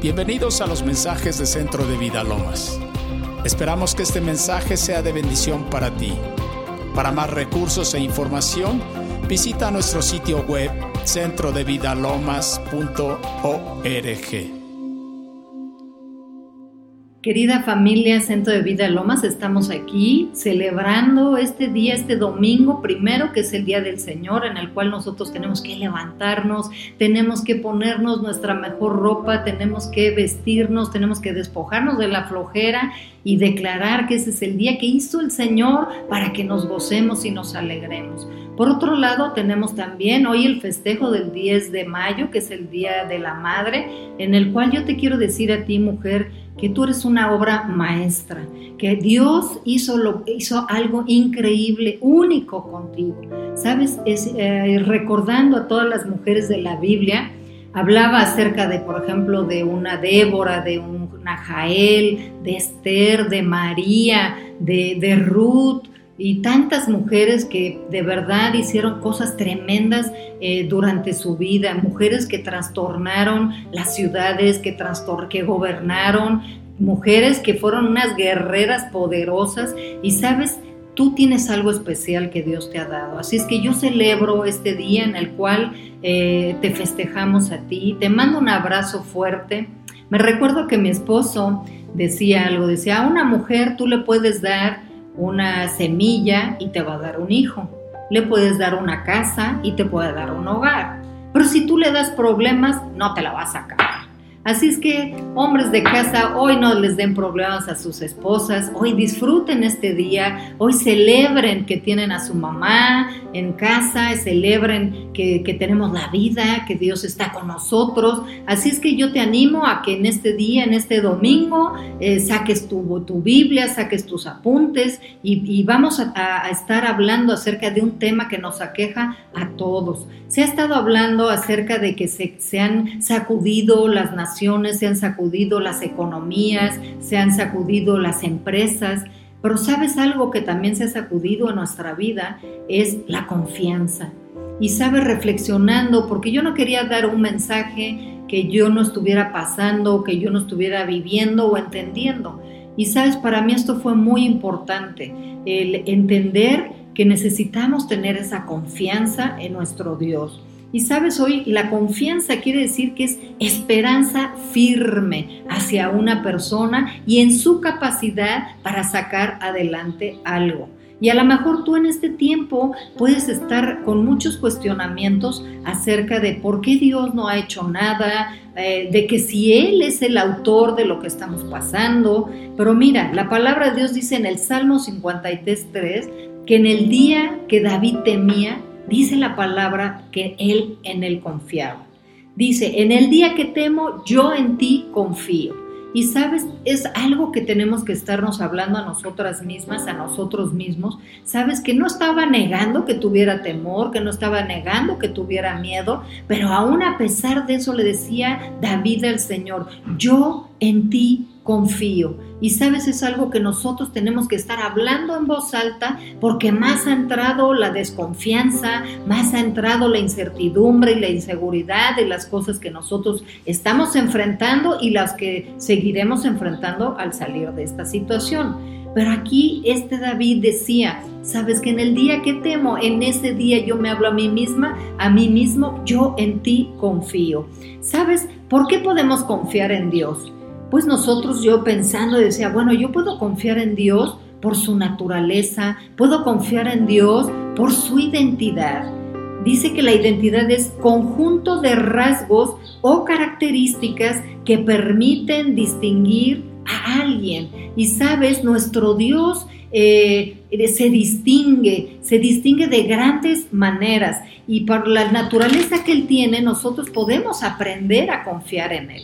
Bienvenidos a los mensajes de Centro de Vida Lomas. Esperamos que este mensaje sea de bendición para ti. Para más recursos e información, visita nuestro sitio web centrodevidalomas.org. Querida familia Centro de Vida Lomas, estamos aquí celebrando este día, este domingo primero, que es el Día del Señor, en el cual nosotros tenemos que levantarnos, tenemos que ponernos nuestra mejor ropa, tenemos que vestirnos, tenemos que despojarnos de la flojera y declarar que ese es el día que hizo el Señor para que nos gocemos y nos alegremos. Por otro lado, tenemos también hoy el festejo del 10 de mayo, que es el Día de la Madre, en el cual yo te quiero decir a ti, mujer, que tú eres una obra maestra, que Dios hizo, hizo algo increíble, único contigo. ¿Sabes? Es, eh, recordando a todas las mujeres de la Biblia, hablaba acerca de, por ejemplo, de una Débora, de una Jael, de Esther, de María, de, de Ruth, y tantas mujeres que de verdad hicieron cosas tremendas eh, durante su vida, mujeres que trastornaron las ciudades, que, que gobernaron, mujeres que fueron unas guerreras poderosas y sabes, tú tienes algo especial que Dios te ha dado. Así es que yo celebro este día en el cual eh, te festejamos a ti, te mando un abrazo fuerte. Me recuerdo que mi esposo decía algo, decía, a una mujer tú le puedes dar una semilla y te va a dar un hijo. Le puedes dar una casa y te puede dar un hogar. Pero si tú le das problemas, no te la vas a sacar. Así es que, hombres de casa, hoy no les den problemas a sus esposas, hoy disfruten este día, hoy celebren que tienen a su mamá en casa, celebren que, tenemos la vida, que Dios está con nosotros. Así es que yo te animo a que en este día, en este domingo, eh, saques tu, tu, Biblia, saques tus apuntes y, vamos a, estar hablando acerca de un tema que nos aqueja a todos. Se ha estado hablando acerca de que se, se han sacudido las naciones se han sacudido las economías, se han sacudido las empresas, pero sabes algo que también se ha sacudido en nuestra vida es la confianza. Y sabes reflexionando, porque yo no quería dar un mensaje que yo no estuviera pasando, que yo no estuviera viviendo o entendiendo. Y sabes, para mí esto fue muy importante, el entender que necesitamos tener esa confianza en nuestro Dios. Y sabes, hoy la confianza quiere decir que es esperanza firme hacia una persona y en su capacidad para sacar adelante algo. Y a lo mejor tú en este tiempo puedes estar con muchos cuestionamientos acerca de por qué Dios no ha hecho nada, eh, de que si Él es el autor de lo que estamos pasando. Pero mira, la palabra de Dios dice en el Salmo 53.3 que en el día que David temía, dice la palabra que él en él confiaba. Dice, en el día que temo, yo en ti confío. Y sabes, es algo que tenemos que estarnos hablando a nosotras mismas, a nosotros mismos. Sabes que no estaba negando que tuviera temor, que no estaba negando que tuviera miedo, pero aún a pesar de eso le decía David al Señor, yo en ti confío. Y sabes, es algo que nosotros tenemos que estar hablando en voz alta porque más ha entrado la desconfianza, más ha entrado la incertidumbre y la inseguridad de las cosas que nosotros estamos enfrentando y las que seguiremos enfrentando al salir de esta situación. Pero aquí este David decía, sabes que en el día que temo, en ese día yo me hablo a mí misma, a mí mismo, yo en ti confío. ¿Sabes por qué podemos confiar en Dios? Pues nosotros yo pensando decía, bueno, yo puedo confiar en Dios por su naturaleza, puedo confiar en Dios por su identidad. Dice que la identidad es conjunto de rasgos o características que permiten distinguir a alguien. Y sabes, nuestro Dios eh, se distingue, se distingue de grandes maneras y por la naturaleza que Él tiene, nosotros podemos aprender a confiar en Él.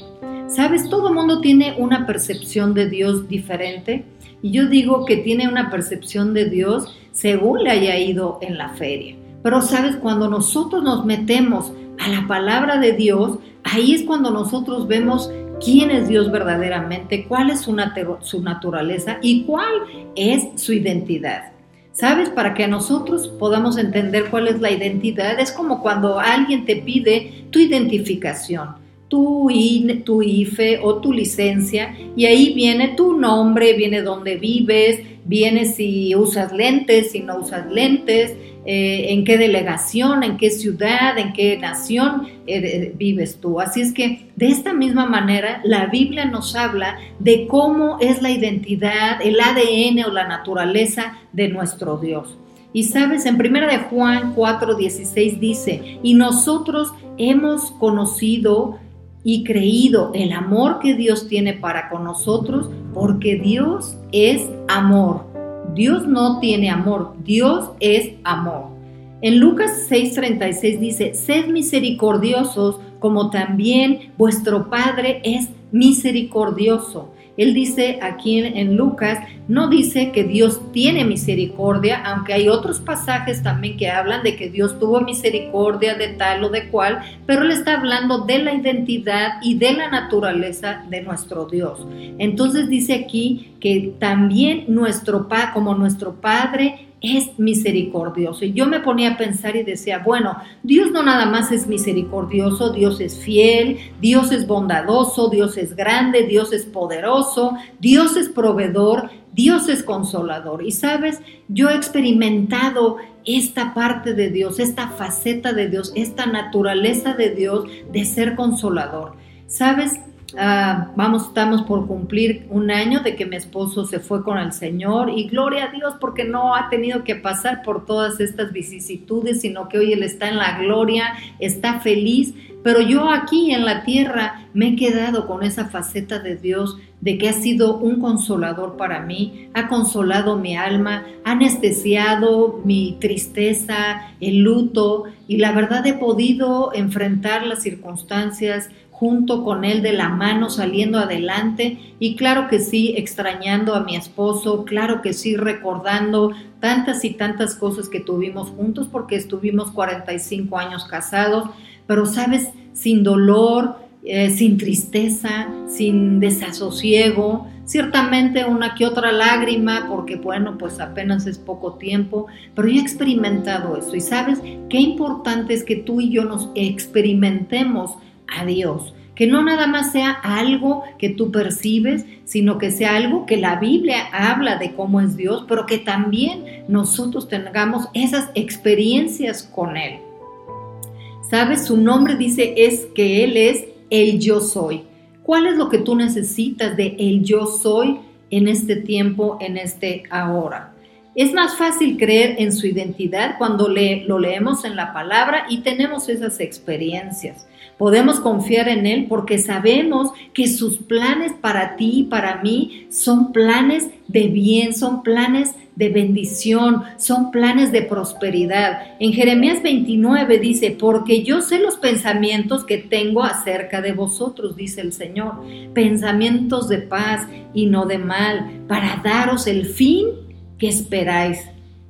Sabes, todo mundo tiene una percepción de Dios diferente y yo digo que tiene una percepción de Dios según le haya ido en la feria. Pero sabes, cuando nosotros nos metemos a la palabra de Dios, ahí es cuando nosotros vemos quién es Dios verdaderamente, cuál es su, naturaleza y cuál es su identidad. ¿Sabes? Para que nosotros podamos entender cuál es la identidad, es como cuando alguien te pide tu identificación. tu, tu IFE o tu licencia y ahí viene tu nombre, viene dónde vives, viene si usas lentes, si no usas lentes, eh, en qué delegación, en qué ciudad, en qué nación eh, vives tú. Así es que de esta misma manera la Biblia nos habla de cómo es la identidad, el ADN o la naturaleza de nuestro Dios. Y sabes, en 1 de Juan 4:16 dice, y nosotros hemos conocido y creído el amor que Dios tiene para con nosotros, porque Dios es amor. Dios no tiene amor, Dios es amor. En Lucas 6:36 dice, sed misericordiosos como también vuestro Padre es misericordioso. Él dice aquí en, Lucas, no dice que Dios tiene misericordia, aunque hay otros pasajes también que hablan de que Dios tuvo misericordia de tal o de cual, pero él está hablando de la identidad y de la naturaleza de nuestro Dios. Entonces dice aquí que también nuestro como nuestro Padre es misericordioso. Y yo me ponía a pensar y decía, bueno, Dios no nada más es misericordioso, Dios es fiel, Dios es bondadoso, Dios es grande, Dios es poderoso, Dios es proveedor, Dios es consolador. Y sabes, yo he experimentado esta parte de Dios, esta faceta de Dios, esta naturaleza de Dios de ser consolador. Sabes, Ah, vamos, estamos por cumplir un año de que mi esposo se fue con el Señor y gloria a Dios porque no ha tenido que pasar por todas estas vicisitudes, sino que hoy Él está en la gloria, está feliz, pero yo aquí en la tierra me he quedado con esa faceta de Dios de que ha sido un consolador para mí, ha consolado mi alma, ha anestesiado mi tristeza, el luto y la verdad he podido enfrentar las circunstancias junto con él de la mano saliendo adelante. Y claro que sí extrañando a mi esposo, claro que sí recordando tantas y tantas cosas que tuvimos juntos porque estuvimos 45 años casados, pero sabes, sin dolor, eh, sin tristeza, sin desasosiego, ciertamente una que otra lágrima, porque bueno, pues apenas es poco tiempo, pero yo he experimentado eso. Y sabes qué importante es que tú y yo nos experimentemos a Dios. Que no nada más sea algo que tú percibes, sino que sea algo que la Biblia habla de cómo es Dios, pero que también nosotros tengamos esas experiencias con Él. ¿Sabes? Su nombre dice es que Él es el yo soy. ¿Cuál es lo que tú necesitas de el yo soy en este tiempo, en este ahora? Es más fácil creer en su identidad cuando lo leemos en la palabra y tenemos esas experiencias. Podemos confiar en Él porque sabemos que sus planes para ti y para mí son planes de bien, son planes de bendición, son planes de prosperidad. En Jeremías 29 dice, porque yo sé los pensamientos que tengo acerca de vosotros, dice el Señor, pensamientos de paz y no de mal, para daros el fin que esperáis.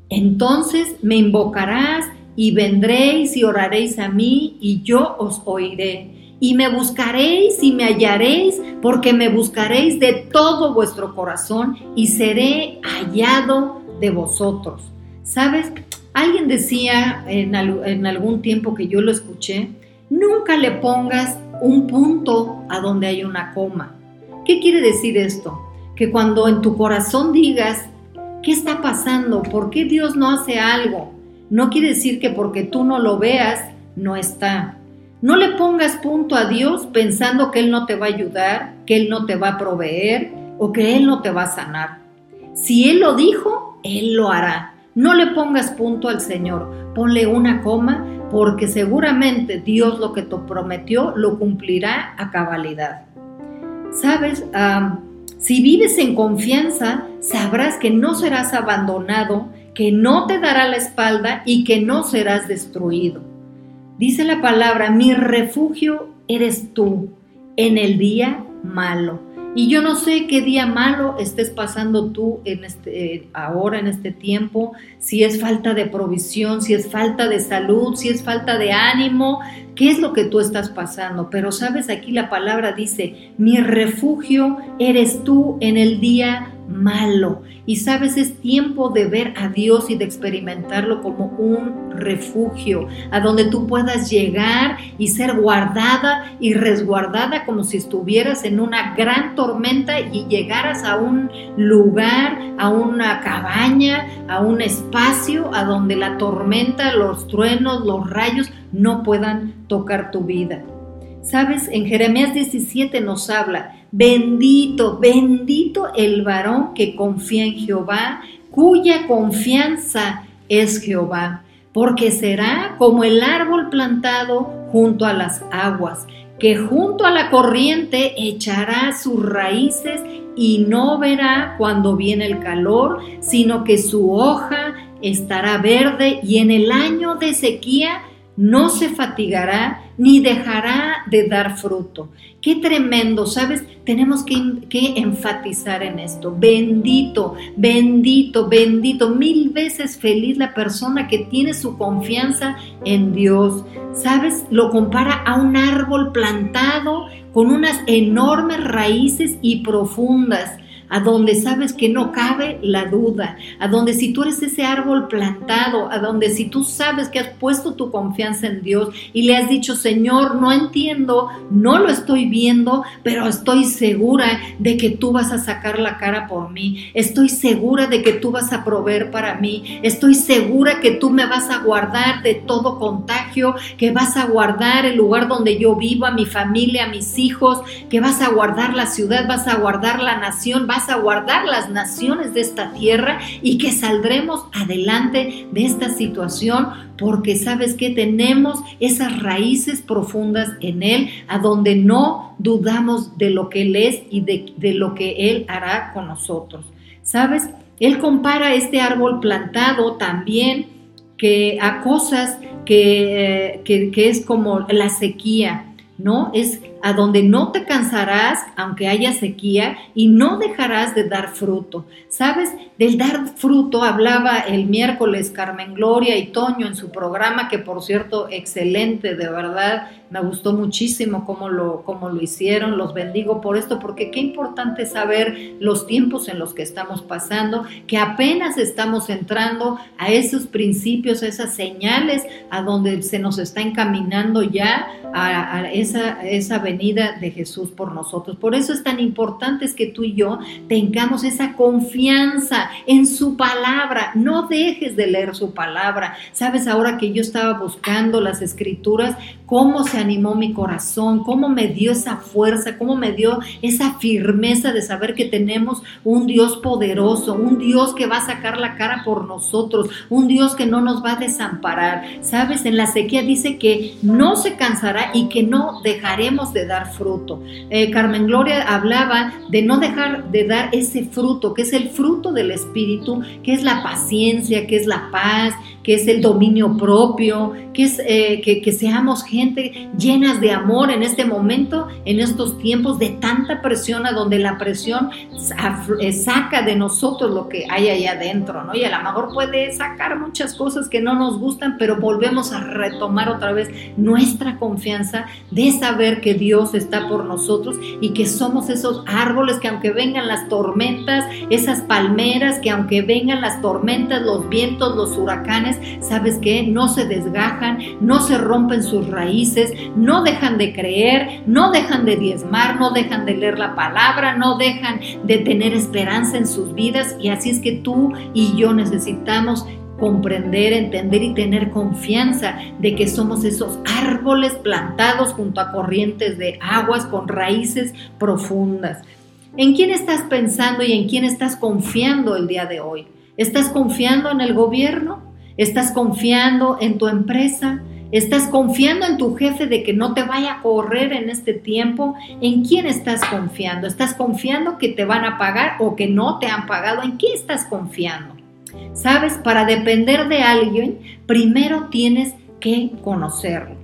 Entonces me invocarás y vendréis y oraréis a mí y yo os oiré. Y me buscaréis y me hallaréis, porque me buscaréis de todo vuestro corazón y seré hallado de vosotros. ¿Sabes? Alguien decía en, en algún tiempo que yo lo escuché, nunca le pongas un punto a donde hay una coma. ¿Qué quiere decir esto? Que cuando en tu corazón digas, ¿qué está pasando? ¿Por qué Dios no hace algo? no quiere decir que porque tú no lo veas, no está. No le pongas punto a Dios pensando que Él no te va a ayudar, que Él no te va a proveer o que Él no te va a sanar. Si Él lo dijo, Él lo hará. No le pongas punto al Señor, ponle una coma porque seguramente Dios lo que te prometió lo cumplirá a cabalidad. Sabes, si vives en confianza, sabrás que no serás abandonado que no te dará la espalda y que no serás destruido. Dice la palabra, mi refugio eres tú en el día malo. Y yo no sé qué día malo estés pasando tú en este, ahora, en este tiempo, si es falta de provisión, si es falta de salud, si es falta de ánimo, qué es lo que tú estás pasando, pero sabes, aquí la palabra dice, mi refugio eres tú en el día malo. Y sabes, es tiempo de ver a Dios y de experimentarlo como un refugio, a donde tú puedas llegar y ser guardada y resguardada como si estuvieras en una gran tormenta y llegaras a un lugar, a una cabaña, a un espacio a donde la tormenta, los truenos, los rayos no puedan tocar tu vida. Sabes, en Jeremías 17 nos habla, bendito, bendito el varón que confía en Jehová, cuya confianza es Jehová, porque será como el árbol plantado junto a las aguas, que junto a la corriente echará sus raíces y no verá cuando viene el calor, sino que su hoja estará verde y en el año de sequía no se fatigará ni dejará de dar fruto. Qué tremendo, ¿sabes? Tenemos que, enfatizar en esto. Bendito, bendito, bendito. Mil veces feliz la persona que tiene su confianza en Dios. ¿Sabes? Lo compara a un árbol plantado con unas enormes raíces y profundas a donde sabes que no cabe la duda, a donde si tú eres ese árbol plantado, a donde si tú sabes que has puesto tu confianza en Dios y le has dicho, Señor, no entiendo, no lo estoy viendo, pero estoy segura de que tú vas a sacar la cara por mí, estoy segura de que tú vas a proveer para mí, estoy segura que tú me vas a guardar de todo contagio, que vas a guardar el lugar donde yo vivo, a mi familia, a mis hijos, que vas a guardar la ciudad, vas a guardar la nación, vas a guardar las naciones de esta tierra y que saldremos adelante de esta situación porque sabes que tenemos esas raíces profundas en Él, a donde no dudamos de lo que Él es y de, lo que Él hará con nosotros. ¿Sabes? Él compara este árbol plantado también que a cosas que, eh, que, que es como la sequía, ¿no? Es a donde no te cansarás aunque haya sequía y no dejarás de dar fruto. ¿Sabes? Del dar fruto hablaba el miércoles Carmen Gloria y Toño en su programa, que por cierto, excelente, de verdad, me gustó muchísimo cómo lo, cómo lo hicieron, los bendigo por esto, porque qué importante saber los tiempos en los que estamos pasando, que apenas estamos entrando a esos principios, a esas señales, a donde se nos está encaminando ya a, esa, esa de Jesús por nosotros. Por eso es tan importante que tú y yo tengamos esa confianza en su palabra. No dejes de leer su palabra. Sabes, ahora que yo estaba buscando las escrituras, cómo se animó mi corazón, cómo me dio esa fuerza, cómo me dio esa firmeza de saber que tenemos un Dios poderoso, un Dios que va a sacar la cara por nosotros, un Dios que no nos va a desamparar. Sabes, en la sequía dice que no se cansará y que no dejaremos de dar fruto. Eh, Carmen Gloria hablaba de no dejar de dar ese fruto, que es el fruto del Espíritu, que es la paciencia, que es la paz, que es el dominio propio, que es eh, que, seamos gente llenas de amor en este momento, en estos tiempos de tanta presión, a donde la presión eh, saca de nosotros lo que hay ahí adentro, ¿no? Y a lo mejor puede sacar muchas cosas que no nos gustan, pero volvemos a retomar otra vez nuestra confianza de saber que Dios está por nosotros y que somos esos árboles que aunque vengan las tormentas, esas palmeras que aunque vengan las tormentas, los vientos, los huracanes, ¿sabes qué? No se desgajan, no se rompen sus raíces, no dejan de creer, no dejan de diezmar, no dejan de leer la palabra, no dejan de tener esperanza en sus vidas. Y así es que tú y yo necesitamos comprender, entender y tener confianza de que somos esos árboles plantados junto a corrientes de aguas con raíces profundas. ¿En quién estás pensando y en quién estás confiando el día de hoy? ¿Estás confiando en el gobierno? ¿Estás confiando en tu empresa? ¿Estás confiando en tu jefe de que no te vaya a correr en este tiempo? ¿En quién estás confiando? ¿Estás confiando que te van a pagar o que no te han pagado? ¿En qué estás confiando? Sabes, para depender de alguien, primero tienes que conocerlo.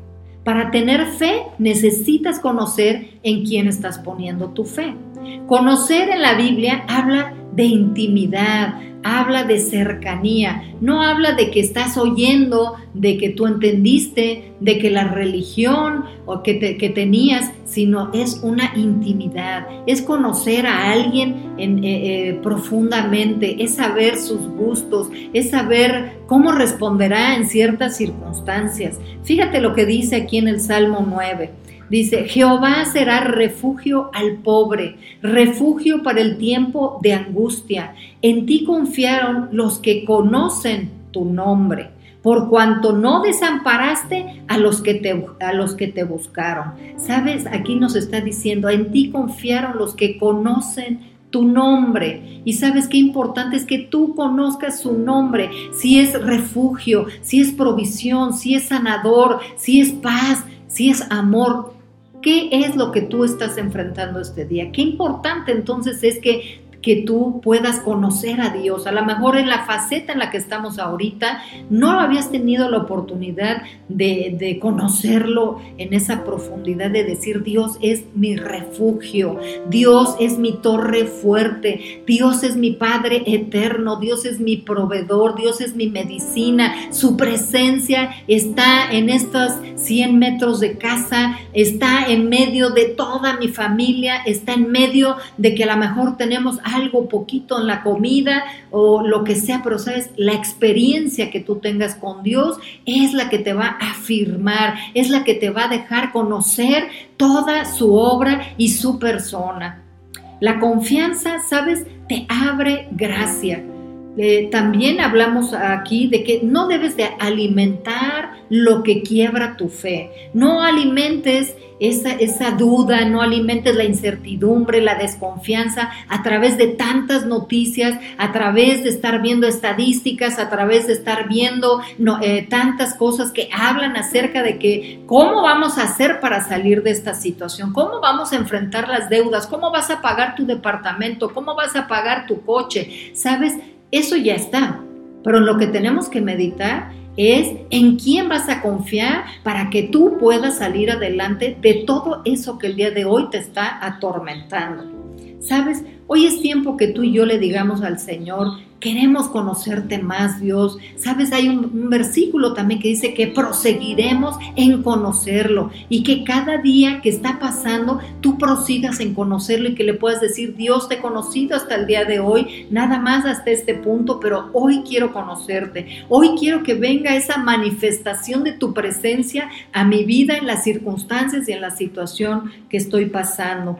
Para tener fe, necesitas conocer en quién estás poniendo tu fe. Conocer en la Biblia habla de intimidad, habla de cercanía, no habla de que estás oyendo, de que tú entendiste, de que la religión o que, tenías, sino es una intimidad, es conocer a alguien en, eh, eh, profundamente, es saber sus gustos, es saber cómo responderá en ciertas circunstancias. Fíjate lo que dice aquí en el Salmo 9. Dice, Jehová será refugio al pobre, refugio para el tiempo de angustia. En ti confiaron los que conocen tu nombre, por cuanto no desamparaste a los que te, a los que te buscaron. Sabes, aquí nos está diciendo, en ti confiaron los que conocen tu nombre. Y sabes qué importante es que tú conozcas su nombre, si es refugio, si es provisión, si es sanador, si es paz, si es amor. ¿Qué es lo que tú estás enfrentando este día? Qué importante entonces es que que tú puedas conocer a Dios. A lo mejor en la faceta en la que estamos ahorita no habías tenido la oportunidad de, conocerlo en esa profundidad de decir Dios es mi refugio, Dios es mi torre fuerte, Dios es mi Padre eterno, Dios es mi proveedor, Dios es mi medicina, su presencia está en estos 100 metros de casa, está en medio de toda mi familia, está en medio de que a lo mejor tenemos algo poquito en la comida o lo que sea, pero sabes, la experiencia que tú tengas con Dios es la que te va a afirmar, es la que te va a dejar conocer toda su obra y su persona. La confianza, sabes, te abre gracia. Eh, también hablamos aquí de que no debes de alimentar lo que quiebra tu fe. No alimentes esa, esa duda, no alimentes la incertidumbre, la desconfianza a través de tantas noticias, a través de estar viendo estadísticas, a través de estar viendo eh, tantas cosas que hablan acerca de que cómo vamos a hacer para salir de esta situación, cómo vamos a enfrentar las deudas, cómo vas a pagar tu departamento, cómo vas a pagar tu coche. ¿Sabes? Eso ya está. Pero lo que tenemos que meditar es en quién vas a confiar para que tú puedas salir adelante de todo eso que el día de hoy te está atormentando. ¿Sabes? Hoy es tiempo que tú y yo le digamos al Señor, Queremos conocerte más, Dios. Sabes, hay un, versículo también que dice que proseguiremos en conocerlo y que cada día que está pasando, tú prosigas en conocerlo y que le puedas decir, Dios, te he conocido hasta el día de hoy, nada más hasta este punto, pero hoy quiero conocerte. Hoy quiero que venga esa manifestación de tu presencia a mi vida en las circunstancias y en la situación que estoy pasando.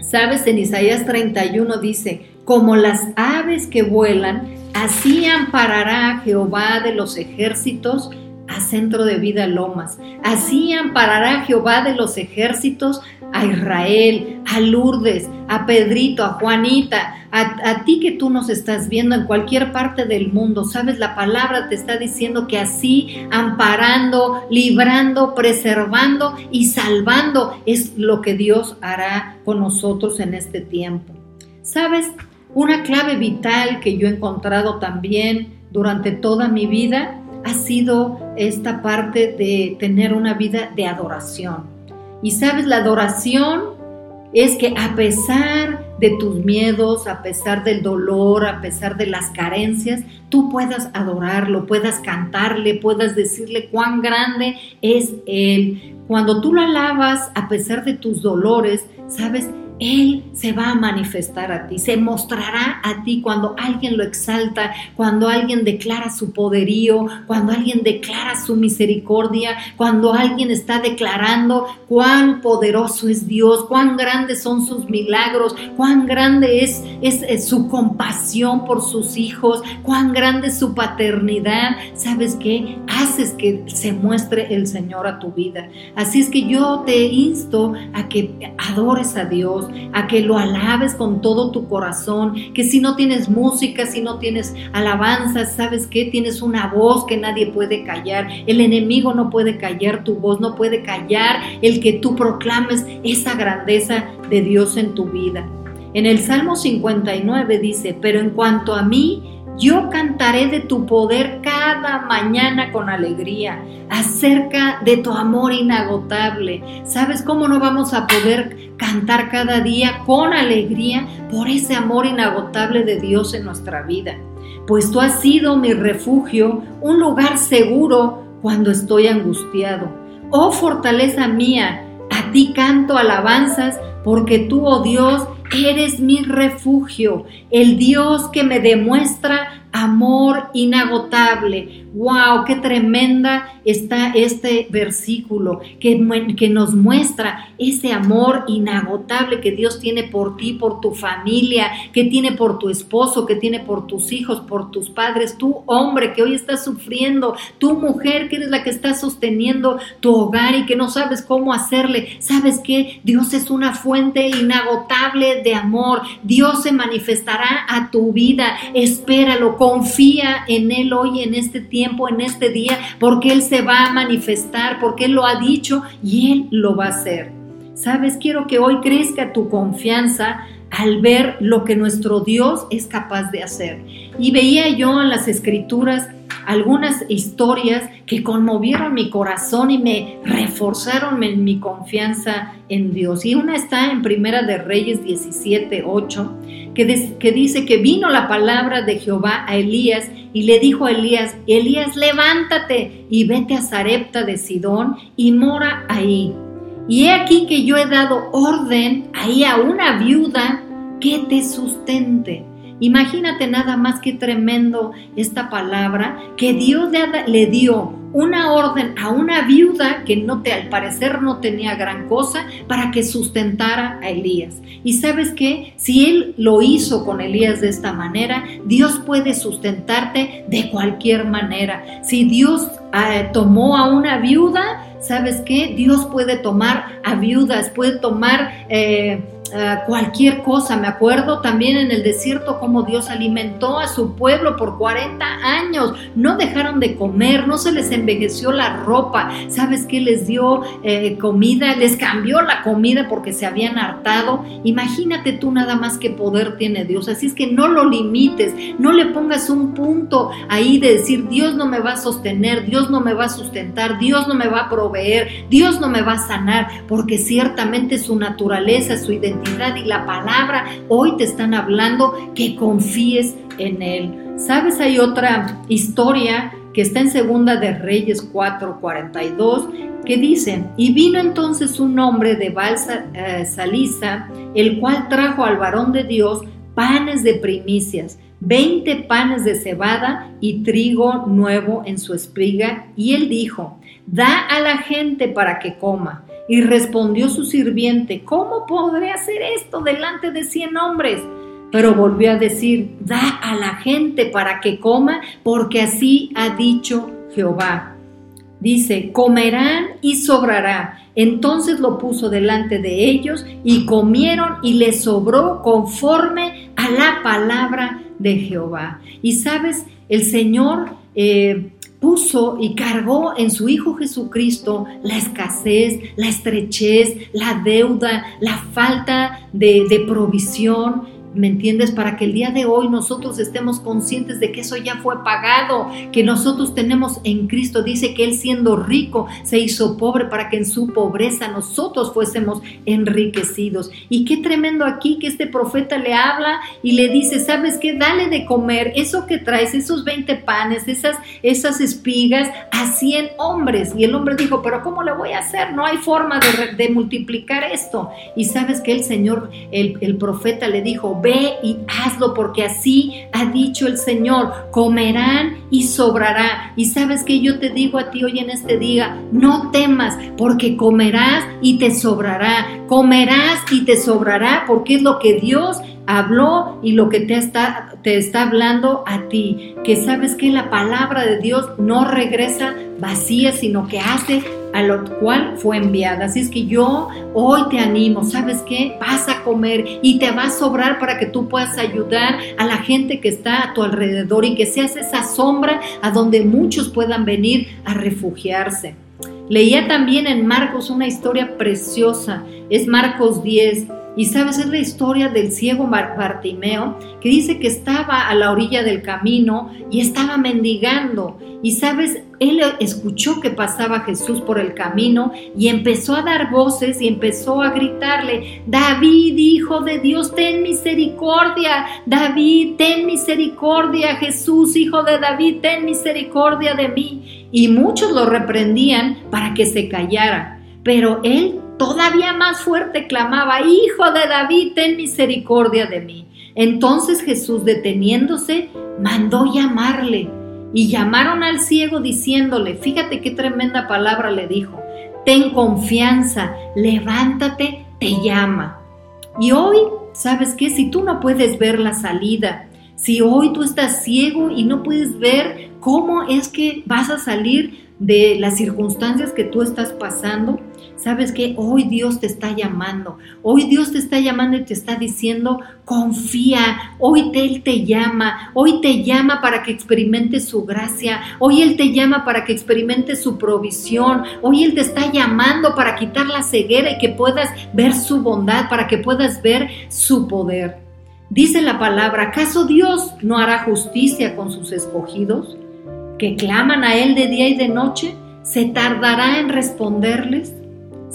Sabes, en Isaías 31 dice, como las aves que vuelan, así amparará Jehová de los ejércitos a Centro de Vida Lomas. Así amparará Jehová de los ejércitos a Israel, a Lourdes, a Pedrito, a Juanita, a, a, ti que tú nos estás viendo en cualquier parte del mundo. Sabes, la palabra te está diciendo que así, amparando, librando, preservando y salvando es lo que Dios hará con nosotros en este tiempo. Sabes, una clave vital que yo he encontrado también durante toda mi vida ha sido esta parte de tener una vida de adoración. Y sabes, la adoración es que a pesar de tus miedos, a pesar del dolor, a pesar de las carencias, tú puedas adorarlo, puedas cantarle, puedas decirle cuán grande es Él. Cuando tú lo alabas a pesar de tus dolores, sabes, él se va a manifestar a ti, se mostrará a ti cuando alguien lo exalta, cuando alguien declara su poderío, cuando alguien declara su misericordia, cuando alguien está declarando cuán poderoso es Dios, cuán grandes son sus milagros, cuán grande es, es, su compasión por sus hijos, cuán grande es su paternidad. ¿Sabes qué? Haces que se muestre el Señor a tu vida. Así es que yo te insto a que adores a Dios a que lo alabes con todo tu corazón, que si no tienes música, si no tienes alabanza, ¿sabes qué? Tienes una voz que nadie puede callar. El enemigo no puede callar tu voz, no puede callar el que tú proclames esa grandeza de Dios en tu vida. En el Salmo 59 dice, pero en cuanto a mí, Yo cantaré de tu poder cada mañana con alegría, acerca de tu amor inagotable. ¿Sabes cómo no vamos a poder cantar cada día con alegría por ese amor inagotable de Dios en nuestra vida? Pues tú has sido mi refugio, un lugar seguro cuando estoy angustiado. Oh fortaleza mía, a ti canto alabanzas, porque tú, oh Dios, eres mi refugio, el Dios que me demuestra amor inagotable. ¡Wow! ¡Qué tremenda está este versículo que, que, nos muestra ese amor inagotable que Dios tiene por ti, por tu familia, que tiene por tu esposo, que tiene por tus hijos, por tus padres, tú hombre que hoy estás sufriendo, tú mujer que eres la que está sosteniendo tu hogar y que no sabes cómo hacerle. ¿Sabes qué? Dios es una fuente inagotable de amor. Dios se manifestará a tu vida. Espéralo confía en Él hoy, en este tiempo, en este día, porque Él se va a manifestar, porque Él lo ha dicho y Él lo va a hacer. Sabes, quiero que hoy crezca tu confianza al ver lo que nuestro Dios es capaz de hacer. Y veía yo en las escrituras algunas historias que conmovieron mi corazón y me reforzaron en mi confianza en Dios. Y una está en Primera de Reyes 17, 8, que, dice que vino la palabra de Jehová a Elías y le dijo a Elías, Elías, levántate y vete a Zarepta de Sidón y mora ahí. Y he aquí que yo he dado orden ahí a una viuda que te sustente. Imagínate nada más que tremendo esta palabra que Dios le dio una orden a una viuda que no te, al parecer no tenía gran cosa para que sustentara a Elías. Y sabes que si él lo hizo con Elías de esta manera, Dios puede sustentarte de cualquier manera. Si Dios eh, tomó a una viuda, ¿sabes qué? Dios puede tomar a viudas, puede tomar... Eh, eh, cualquier cosa. Me acuerdo también en el desierto cómo Dios alimentó a su pueblo por 40 años. No dejaron de comer, no se les envejeció la ropa. ¿Sabes qué? Les dio eh, comida, les cambió la comida porque se habían hartado. Imagínate tú nada más qué poder tiene Dios. Así es que no lo limites, no le pongas un punto ahí de decir Dios no me va a sostener, Dios no me va a sustentar, Dios no me va a proveer, Dios no me va a sanar, porque ciertamente su naturaleza, su identidad, y la palabra hoy te están hablando que confíes en Él. ¿Sabes? Hay otra historia que está en Segunda de Reyes 4:42 que dice, y vino entonces un hombre de Balsa eh, Salisa, el cual trajo al varón de Dios panes de primicias, 20 panes de cebada y trigo nuevo en su espiga, y él dijo, da a la gente para que coma. Y respondió su sirviente, ¿cómo podré hacer esto delante de cien hombres? Pero volvió a decir, da a la gente para que coma, porque así ha dicho Jehová. Dice, comerán y sobrará. Entonces lo puso delante de ellos y comieron y les sobró conforme a la palabra de Jehová. Y sabes, el Señor eh, puso y cargó en su Hijo Jesucristo la escasez, la estrechez, la deuda, la falta de, de provisión ¿Me entiendes? Para que el día de hoy nosotros estemos conscientes de que eso ya fue pagado, que nosotros tenemos en Cristo. Dice que Él siendo rico se hizo pobre para que en su pobreza nosotros fuésemos enriquecidos. Y qué tremendo aquí que este profeta le habla y le dice, ¿sabes qué? Dale de comer eso que traes, esos 20 panes, esas, esas espigas a 100 hombres. Y el hombre dijo, pero ¿cómo le voy a hacer? No hay forma de, multiplicar esto. Y sabes que el Señor, el, el profeta le dijo, ve y hazlo porque así ha dicho el Señor, comerán y sobrará. Y sabes que yo te digo a ti hoy en este día, no temas porque comerás y te sobrará, comerás y te sobrará porque es lo que Dios habló y lo que te está, te está hablando a ti, que sabes que la palabra de Dios no regresa vacía, sino que hace a lo cual fue enviada. Así es que yo hoy te animo, ¿sabes qué? Vas a comer y te va a sobrar para que tú puedas ayudar a la gente que está a tu alrededor y que seas esa sombra a donde muchos puedan venir a refugiarse. Leía también en Marcos una historia preciosa, es Marcos 10 Y sabes, es la historia del ciego Bartimeo, que dice que estaba a la orilla del camino y estaba mendigando. Y sabes, él escuchó que pasaba Jesús por el camino y empezó a dar voces y empezó a gritarle, David, hijo de Dios, ten misericordia, David, ten misericordia, Jesús, hijo de David, ten misericordia de mí. Y muchos lo reprendían para que se callara, pero él todavía más fuerte clamaba, Hijo de David, ten misericordia de mí. Entonces Jesús, deteniéndose, mandó llamarle y llamaron al ciego diciéndole, fíjate qué tremenda palabra le dijo, ten confianza, levántate, te llama. Y hoy, ¿sabes qué? Si tú no puedes ver la salida, si hoy tú estás ciego y no puedes ver cómo es que vas a salir de las circunstancias que tú estás pasando, sabes que hoy Dios te está llamando, hoy Dios te está llamando y te está diciendo, confía, hoy Él te llama, hoy te llama para que experimentes su gracia, hoy Él te llama para que experimentes su provisión, hoy Él te está llamando para quitar la ceguera y que puedas ver su bondad, para que puedas ver su poder. Dice la palabra, ¿acaso Dios no hará justicia con sus escogidos? que claman a Él de día y de noche, ¿se tardará en responderles?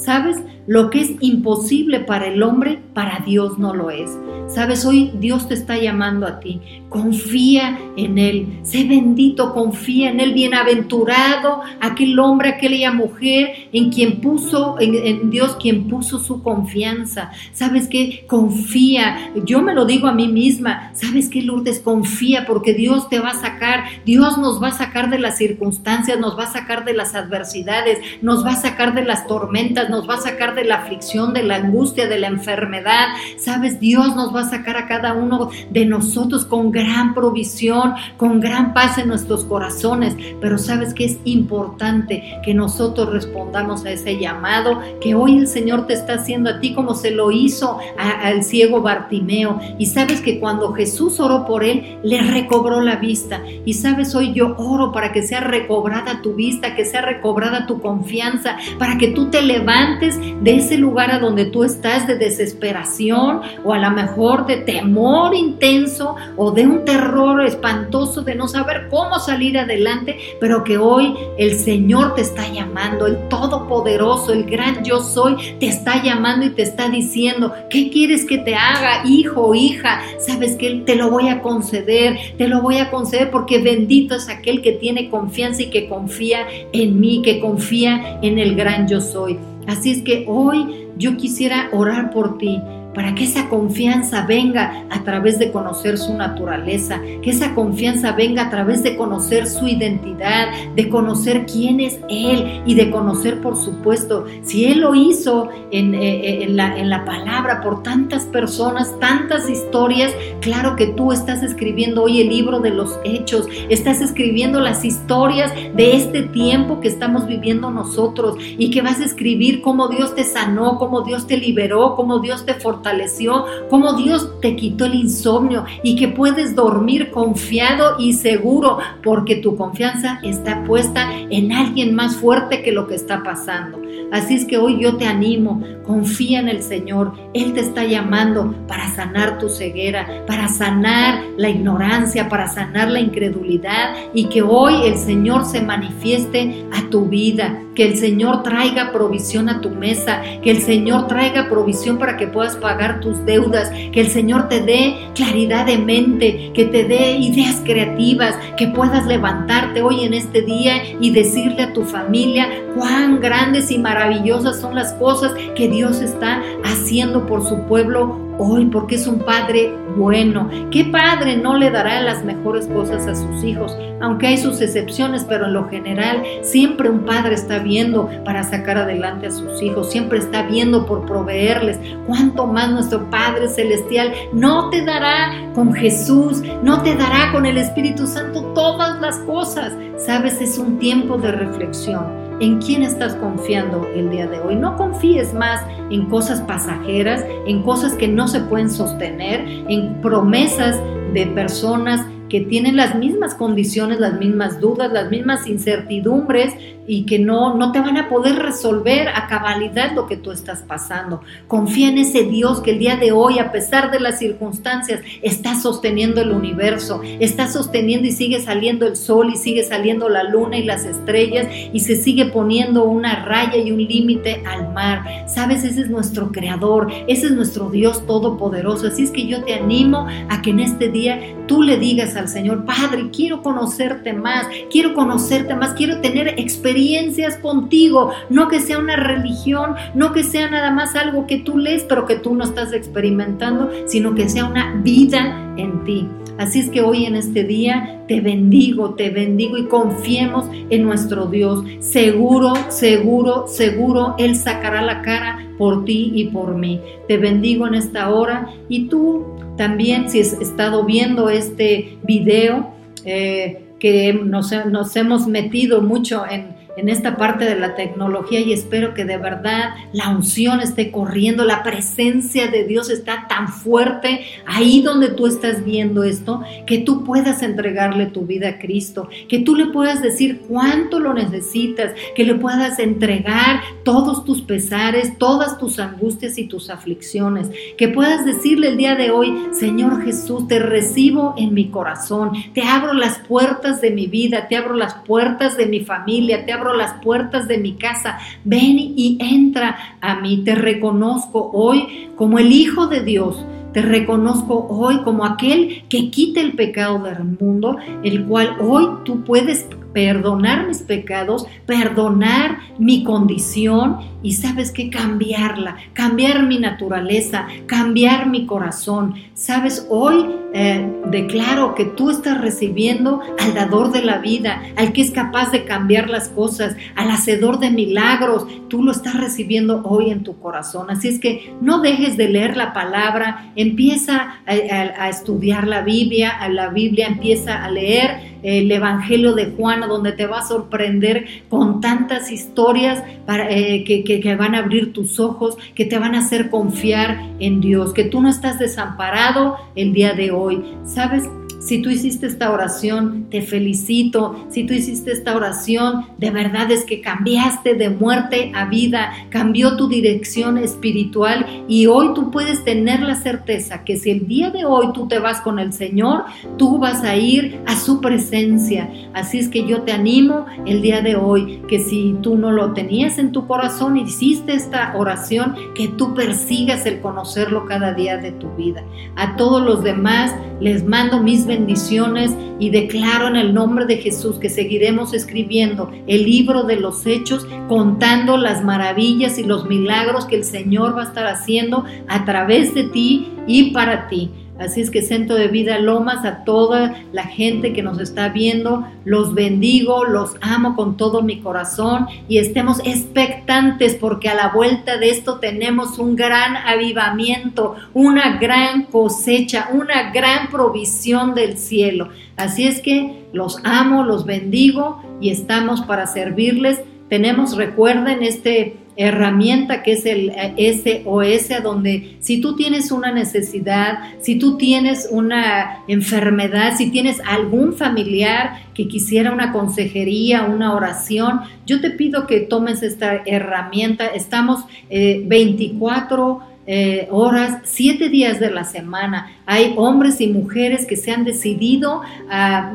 ¿Sabes? Lo que es imposible para el hombre, para Dios no lo es. Sabes, hoy Dios te está llamando a ti. Confía en Él. Sé bendito, confía en Él. Bienaventurado aquel hombre, aquella mujer en quien puso, en, Dios quien puso su confianza. ¿Sabes qué? Confía. Yo me lo digo a mí misma. ¿Sabes qué, Lourdes? Confía porque Dios te va a sacar. Dios nos va a sacar de las circunstancias, nos va a sacar de las adversidades, nos va a sacar de las tormentas, nos va a sacar de la aflicción, de la angustia, de la enfermedad. ¿Sabes? Dios nos va a sacar a cada uno de nosotros con gran provisión, con gran paz en nuestros corazones. Pero sabes que es importante que nosotros respondamos a ese llamado que hoy el Señor te está haciendo a ti como se lo hizo al ciego Bartimeo. Y sabes que cuando Jesús oró por él, le recobró la vista. Y sabes, hoy yo oro para que sea recobrada tu vista, que sea recobrada tu confianza, para que tú te levantes de ese lugar a donde tú estás de desesperación o a lo mejor de temor intenso o de un terror espantoso de no saber cómo salir adelante, pero que hoy el Señor te está llamando, el Todopoderoso, el gran yo soy, te está llamando y te está diciendo, ¿qué quieres que te haga, hijo o hija? Sabes que te lo voy a conceder, te lo voy a conceder porque bendito es aquel que tiene confianza y que confía en mí, que confía en el gran yo soy. Así es que hoy yo quisiera orar por ti para que esa confianza venga a través de conocer su naturaleza, que esa confianza venga a través de conocer su identidad, de conocer quién es Él y de conocer, por supuesto, si Él lo hizo en, eh, eh, la, la palabra por tantas personas, tantas historias, claro que tú estás escribiendo hoy el libro de los hechos, estás escribiendo las historias de este tiempo que estamos viviendo nosotros y que vas a escribir cómo Dios te sanó, cómo Dios te liberó, cómo Dios te fortaleció fortaleció, cómo Dios te quitó el insomnio y que puedes dormir confiado y seguro porque tu confianza está puesta en alguien más fuerte que lo que está pasando. Así es que hoy yo te animo, confía en el Señor. Él te está llamando para sanar tu ceguera, para sanar la ignorancia, para sanar la incredulidad y que hoy el Señor se manifieste a tu vida, que el Señor traiga provisión a tu mesa, que el Señor traiga provisión para que puedas pagar tus deudas, que el Señor te dé claridad de mente, que te dé ideas creativas, que puedas levantarte hoy en este día y decirle a tu familia cuán grandes y maravillosas son las cosas que Dios está haciendo por su pueblo hoy porque es un padre bueno. ¿Qué padre no le dará las mejores cosas a sus hijos? Aunque hay sus excepciones, pero en lo general siempre un padre está viendo para sacar adelante a sus hijos, siempre está viendo por proveerles. Cuánto más nuestro Padre Celestial no te dará con Jesús, no te dará con el Espíritu Santo todas las cosas. Sabes, es un tiempo de reflexión en quién estás confiando el día de hoy. No confíes más en cosas pasajeras, en cosas que no se pueden sostener, en promesas de personas que tienen las mismas condiciones, las mismas dudas, las mismas incertidumbres y que no, no te van a poder resolver a cabalidad lo que tú estás pasando. Confía en ese Dios que el día de hoy, a pesar de las circunstancias, está sosteniendo el universo, está sosteniendo y sigue saliendo el sol y sigue saliendo la luna y las estrellas y se sigue poniendo una raya y un límite al mar. Sabes, ese es nuestro creador, ese es nuestro Dios todopoderoso. Así es que yo te animo a que en este día tú le digas Señor, Padre, quiero conocerte más, quiero conocerte más, quiero tener experiencia experiencias contigo, no que sea una religión, no que sea nada más algo que tú lees pero que tú no estás experimentando, sino que sea una vida en ti. Así es que hoy en este día te bendigo, te bendigo y confiemos en nuestro Dios. Seguro, seguro, seguro, Él sacará la cara por ti y por mí. Te bendigo en esta hora y tú también si has estado viendo este video, eh, que nos, nos, hemos metido mucho en, en esta parte de la tecnología y espero que de verdad la unción esté corriendo, la presencia de Dios está tan fuerte ahí donde tú estás viendo esto, que tú puedas entregarle tu vida a Cristo, que tú le puedas decir cuánto lo necesitas, que le puedas entregar todos tus pesares, todas tus angustias y tus aflicciones, que puedas decirle el día de hoy, Señor Jesús, te recibo en mi corazón, te abro las puertas de mi vida, te abro las puertas de mi familia, te abro abro las puertas de mi casa, ven y entra a mí, te reconozco hoy como el Hijo de Dios. Te reconozco hoy como aquel que quita el pecado del mundo, el cual hoy tú puedes perdonar mis pecados, perdonar mi condición y sabes que cambiarla, cambiar mi naturaleza, cambiar mi corazón. Sabes, hoy eh, declaro que tú estás recibiendo al dador de la vida, al que es capaz de cambiar las cosas, al hacedor de milagros. Tú lo estás recibiendo hoy en tu corazón. Así es que no dejes de leer la palabra, empieza a, a estudiar la Biblia, a la Biblia empieza a leer el Evangelio de Juan, donde te va a sorprender con tantas historias para, eh, que, que, van a abrir tus ojos, que te van a hacer confiar en Dios, que tú no estás desamparado el día de hoy. ¿Sabes? Si tú hiciste esta oración, te felicito. Si tú hiciste esta oración, de verdad es que cambiaste de muerte a vida, cambió tu dirección espiritual y hoy tú puedes tener la certeza que si el día de hoy tú te vas con el Señor, tú vas a ir a su presencia. Así es que yo te animo el día de hoy que si tú no lo tenías en tu corazón hiciste esta oración, que tú persigas el conocerlo cada día de tu vida. A todos los demás les mando mis bendiciones y declaro en el nombre de Jesús que seguiremos escribiendo el libro de los hechos, contando las maravillas y los milagros que el Señor va a estar haciendo a través de ti y para ti. Así es que Centro de Vida Lomas, a toda la gente que nos está viendo, los bendigo, los amo con todo mi corazón y estemos expectantes porque a la vuelta de esto tenemos un gran avivamiento, una gran cosecha, una gran provisión del cielo. Así es que los amo, los bendigo y estamos para servirles. Tenemos, recuerden, este herramienta que es el SOS, eh, donde si tú tienes una necesidad, si tú tienes una enfermedad, si tienes algún familiar que quisiera una consejería, una oración, yo te pido que tomes esta herramienta. Estamos 24 eh, eh, horas, siete días de la semana. Hay hombres y mujeres que se han decidido a,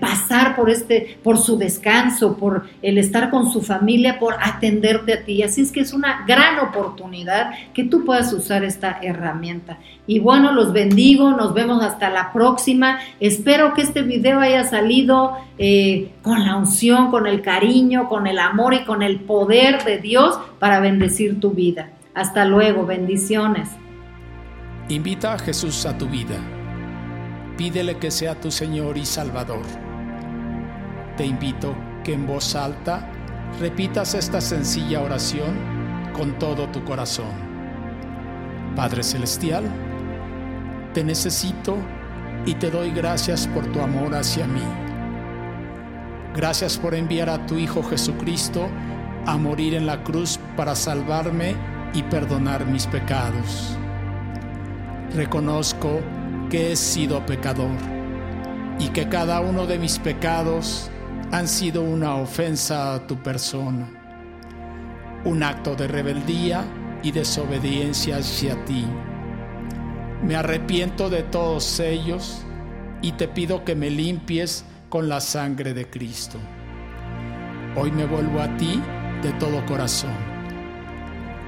pasar por este, por su descanso, por el estar con su familia, por atenderte a ti. Así es que es una gran oportunidad que tú puedas usar esta herramienta. Y bueno, los bendigo, nos vemos hasta la próxima. Espero que este video haya salido eh, con la unción, con el cariño, con el amor y con el poder de Dios para bendecir tu vida. Hasta luego, bendiciones. Invita a Jesús a tu vida. Pídele que sea tu Señor y Salvador. Te invito que en voz alta repitas esta sencilla oración con todo tu corazón. Padre Celestial, te necesito y te doy gracias por tu amor hacia mí. Gracias por enviar a tu Hijo Jesucristo a morir en la cruz para salvarme y perdonar mis pecados. Reconozco que he sido pecador y que cada uno de mis pecados han sido una ofensa a tu persona, un acto de rebeldía y desobediencia hacia ti. Me arrepiento de todos ellos y te pido que me limpies con la sangre de Cristo. Hoy me vuelvo a ti de todo corazón.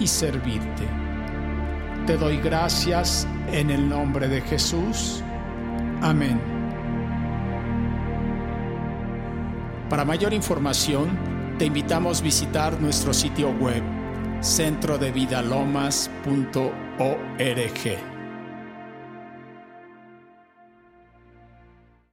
y servirte. Te doy gracias en el nombre de Jesús. Amén. Para mayor información, te invitamos a visitar nuestro sitio web centrodevidalomas.org.